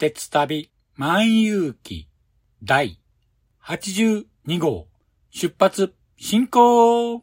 鉄旅万有記第82号出発進行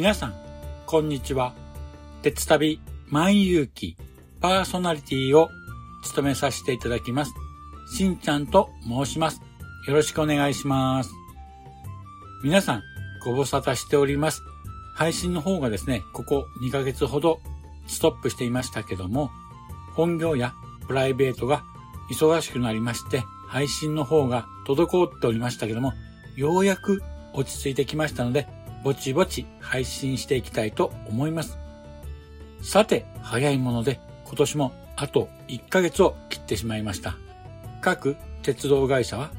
皆さん、こんにちは。鉄旅万有記パーソナリティを務めさせていただきます。しんちゃんと申します。よろしくお願いします。皆さん、ご無沙汰しております。配信の方がですね、ここ2ヶ月ほどストップしていましたけども、本業やプライベートが忙しくなりまして、配信の方が滞っておりましたけども、ようやく落ち着いてきましたので、ぼちぼち配信していきたいと思います。さて、早いもので今年もあと1ヶ月を切ってしまいました。各鉄道会社は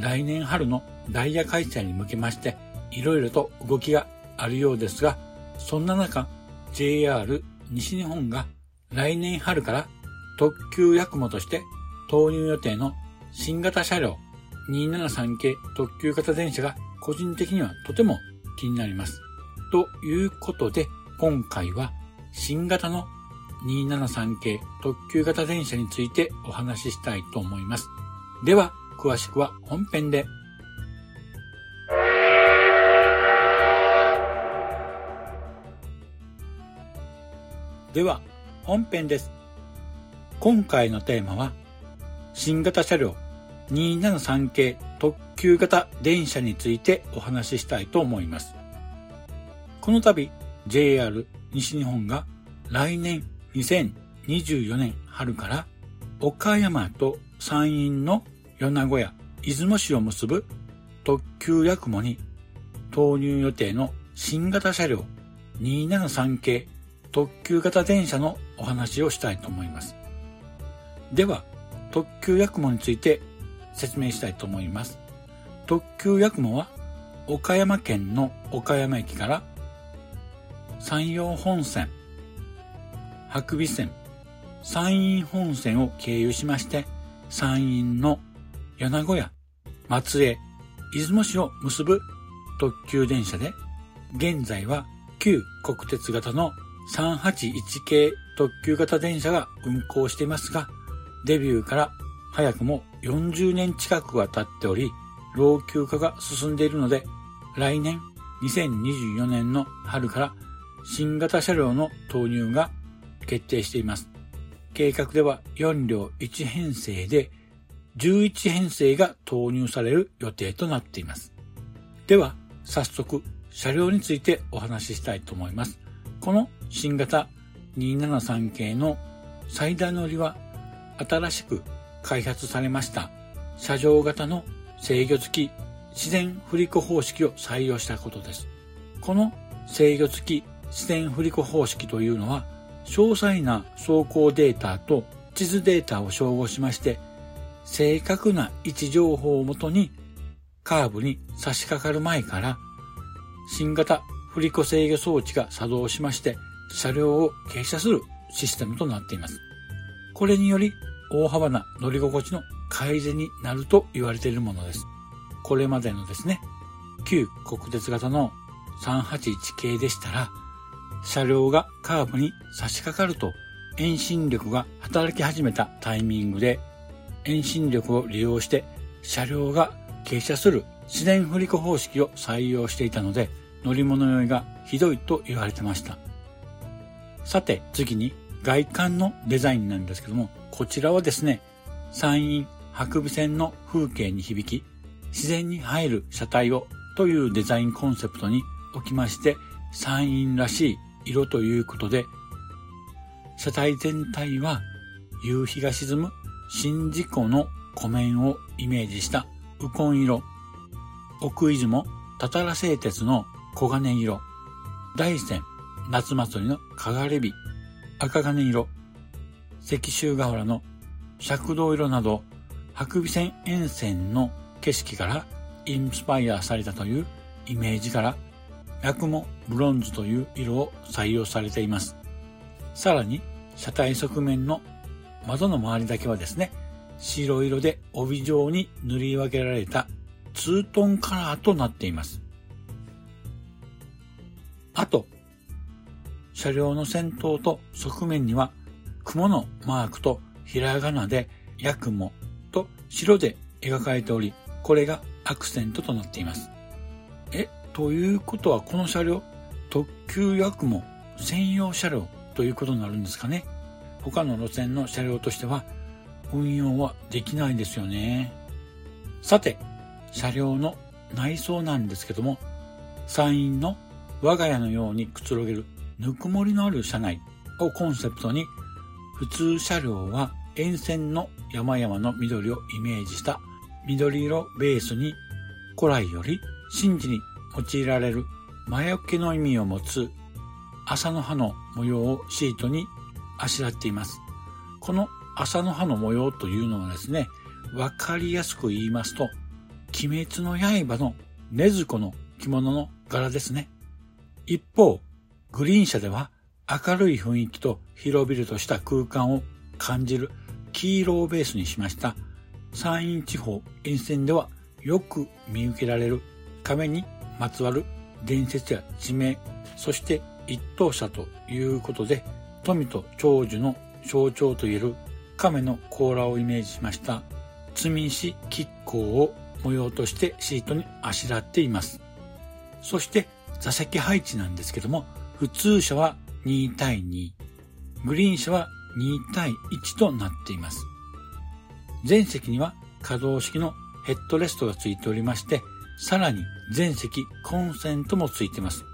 来年春のダイヤ開催に向けましていろいろと動きがあるようですが、そんな中 JR 西日本が来年春から特急ヤクモとして投入予定の新型車両273系特急型電車が個人的にはとても気になります。ということで、今回は新型の273系特急型電車についてお話ししたいと思います。では、詳しくは本編で。では、本編です。今回のテーマは、新型車両273系特急型電車についてお話ししたいと思います。この度 JR 西日本が来年2024年春から岡山と山陰の米子や出雲市を結ぶ特急やくもに投入予定の新型車両273系特急型電車のお話をしたいと思います。では、特急やくもについて説明したいと思います。特急やくもは岡山県の岡山駅から山陽本線、白尾線、山陰本線を経由しまして山陰の米子や松江、出雲市を結ぶ特急電車で現在は旧国鉄型の381系特急型電車が運行していますがデビューから早くも40年近くが経っており、老朽化が進んでいるので、来年2024年の春から新型車両の投入が決定しています。計画では4両1編成で11編成が投入される予定となっています。では、早速車両についてお話ししたいと思います。この新型273系の最大の売りは新しく開発されました車上型の制御付き自然振り子方式を採用したことです。この制御付き自然振り子方式というのは詳細な走行データと地図データを照合しまして正確な位置情報をもとにカーブに差し掛かる前から新型振り子制御装置が作動しまして車両を傾斜するシステムとなっています。これにより大幅な乗り心地の改善になると言われているものです。これまでのですね、旧国鉄型の381系でしたら、車両がカーブに差し掛かると遠心力が働き始めたタイミングで遠心力を利用して車両が傾斜する自然振り子方式を採用していたので乗り物酔いがひどいと言われてました。さて次に外観のデザインなんですけどもこちらはですね山陰白尾線の風景に響き自然に入る車体をというデザインコンセプトにおきまして山陰らしい色ということで車体全体は夕日が沈む宍道湖の湖面をイメージしたウコン色奥出雲たたら製鉄の黄金色大山夏祭りのかがれ火赤金色石州河原の赤道色など白尾線沿線の景色からインスパイアされたというイメージから薬もブロンズという色を採用されています。さらに車体側面の窓の周りだけはですね、白色で帯状に塗り分けられたツートンカラーとなっています。あと、車両の先頭と側面には雲のマークとひらがなでヤクモと白で描かれており、これがアクセントとなっています。え、ということはこの車両、特急ヤクモ専用車両ということになるんですかね。他の路線の車両としては運用はできないですよね。さて、車両の内装なんですけども、山陰の我が家のようにくつろげるぬくもりのある車内をコンセプトに、普通車両は沿線の山々の緑をイメージした緑色ベースに古来より神事に用いられる魔除けの意味を持つ朝の葉の模様をシートにあしらっています。この朝の葉の模様というのはですね、わかりやすく言いますと、鬼滅の刃の禰豆子の着物の柄ですね。一方、グリーン車では明るい雰囲気と広々とした空間を感じる黄色をベースにしました山陰地方沿線ではよく見受けられる亀にまつわる伝説や地名、そして一等車ということで富と長寿の象徴といえる亀の甲羅をイメージしました積み石亀甲を模様としてシートにあしらっています。そして座席配置なんですけども普通車は2対2、グリーン車は2対1となっています。全席には可動式のヘッドレストがついておりまして、さらに全席コンセントもついています。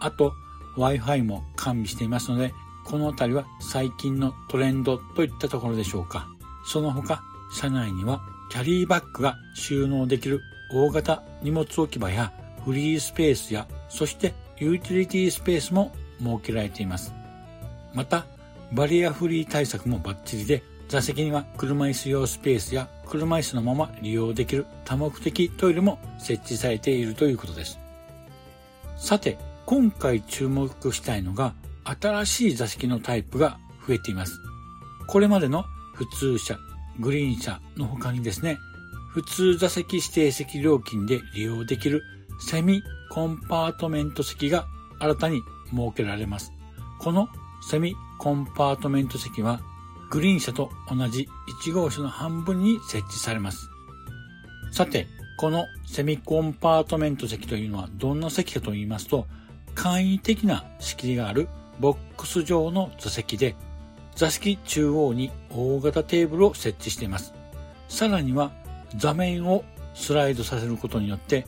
あと Wi-Fi も完備していますので、この辺りは最近のトレンドといったところでしょうか。その他、車内にはキャリーバッグが収納できる大型荷物置き場やフリースペースや、そしてユーティリティスペースも設けられています。また、バリアフリー対策もバッチリで、座席には車椅子用スペースや車椅子のまま利用できる多目的トイレも設置されているということです。さて、今回注目したいのが新しい座席のタイプが増えています。これまでの普通車、グリーン車の他にですね、普通座席指定席料金で利用できるセミコンパートメント席が新たに設けられます。このセミコンパートメント席はグリーン車と同じ1号車の半分に設置されます。さて、このセミコンパートメント席というのはどんな席かと言いますと、簡易的な仕切りがあるボックス状の座席で、座席中央に大型テーブルを設置しています。さらには座面をスライドさせることによって、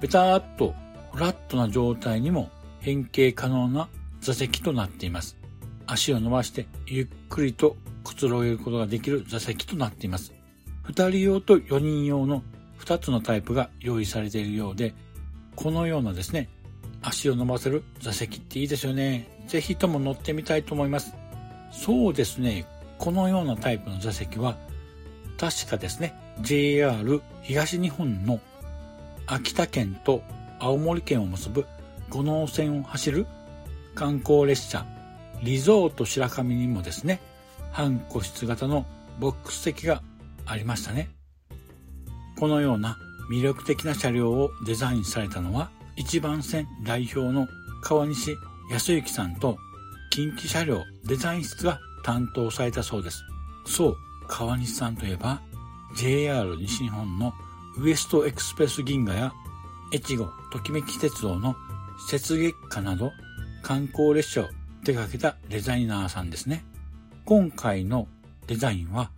ベターっとフラットな状態にも変形可能な座席となっています。足を伸ばしてゆっくりとくつろげることができる座席となっています。二人用と四人用の二つのタイプが用意されているようで、このようなですね、足を伸ばせる座席っていいですよね。ぜひとも乗ってみたいと思います。そうですね、このようなタイプの座席は、確かですね、JR 東日本の秋田県と青森県を結ぶ五能線を走る観光列車リゾート白神にもですね、半個室型のボックス席がありましたね。このような魅力的な車両をデザインされたのは、一番線代表の川西康之さんと近畿車両デザイン室が担当されたそうです。そう、川西さんといえば、JR 西日本のウエストエクスプレス銀河や越後ときめき鉄道の雪月花など観光列車を手掛けたデザイナーさんですね。今回のデザインは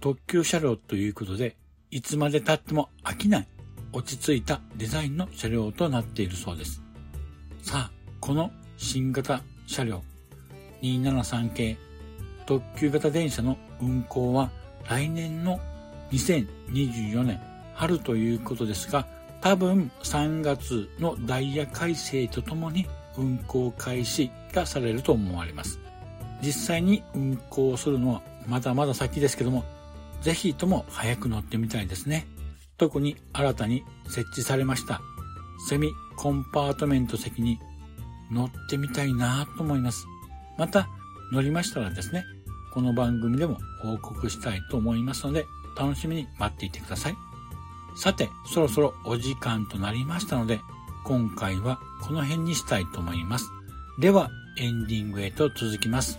特急車両ということで、いつまで経っても飽きない落ち着いたデザインの車両となっているそうです。さあ、この新型車両273系特急型電車の運行は来年の2024年春ということですが、多分3月のダイヤ改正とともに運行開始がされると思われます。実際に運行するのはまだまだ先ですけども、ぜひとも早く乗ってみたいですね。特に新たに設置されましたセミコンパートメント席に乗ってみたいなと思います。また乗りましたらですね、この番組でも報告したいと思いますので、楽しみに待っていてください。さて、そろそろお時間となりましたので、今回はこの辺にしたいと思います。では、エンディングへと続きます。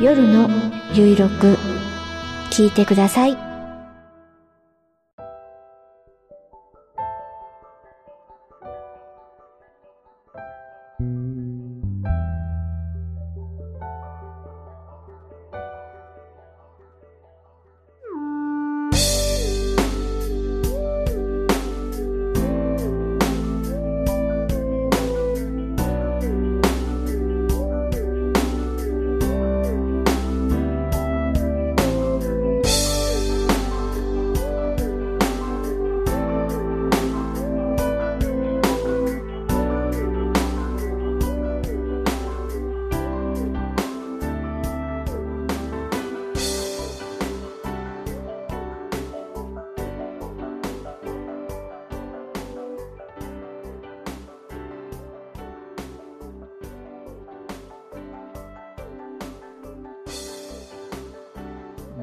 夜のゆいろく聞いてください。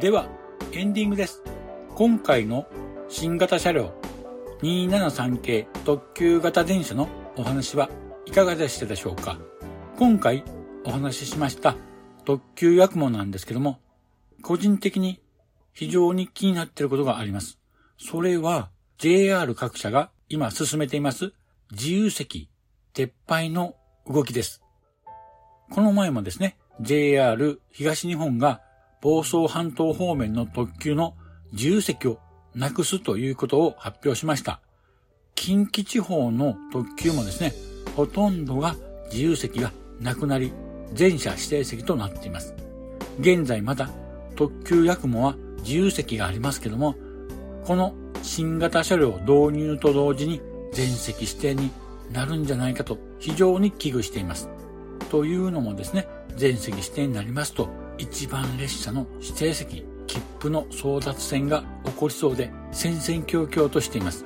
では、エンディングです。今回の新型車両273系特急型電車のお話はいかがでしたでしょうか？今回お話ししました特急やくもなんですけども、個人的に非常に気になっていることがあります。それは JR 各社が今進めています自由席撤廃の動きです。この前もですね、JR 東日本が房総半島方面の特急の自由席をなくすということを発表しました。近畿地方の特急もですね、ほとんどが自由席がなくなり、全車指定席となっています。現在まだ特急やくもは自由席がありますけども、この新型車両導入と同時に全席指定になるんじゃないかと非常に危惧しています。というのもですね、全席指定になりますと、一番列車の指定席、切符の争奪戦が起こりそうで戦々恐々としています。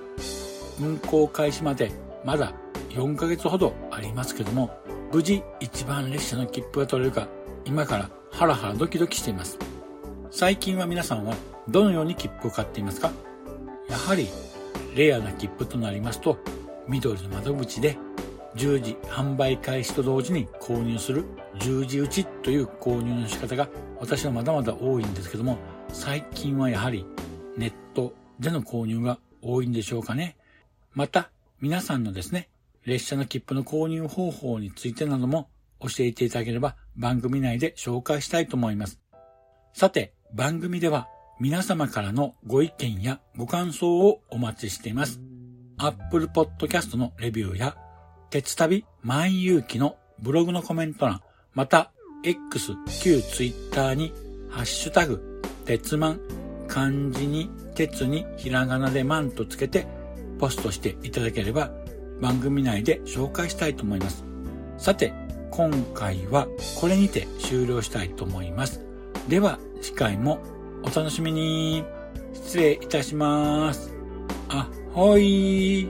運行開始までまだ4ヶ月ほどありますけども、無事一番列車の切符が取れるか、今からハラハラドキドキしています。最近は皆さんはどのように切符を買っていますか？やはりレアな切符となりますと、緑の窓口で10時販売開始と同時に購入する十字打ちという購入の仕方が私はまだまだ多いんですけども、最近はやはりネットでの購入が多いんでしょうかね。また、皆さんのですね、列車の切符の購入方法についてなども教えていただければ番組内で紹介したいと思います。さて、番組では皆様からのご意見やご感想をお待ちしています。Apple Podcast のレビューや、鉄旅万有機のブログのコメント欄、また、X、旧 Twitter に、ハッシュタグ、鉄マン、漢字に、鉄に、ひらがなでマンとつけて、ポストしていただければ、番組内で紹介したいと思います。さて、今回はこれにて終了したいと思います。では、次回もお楽しみに。失礼いたします。あ、ほい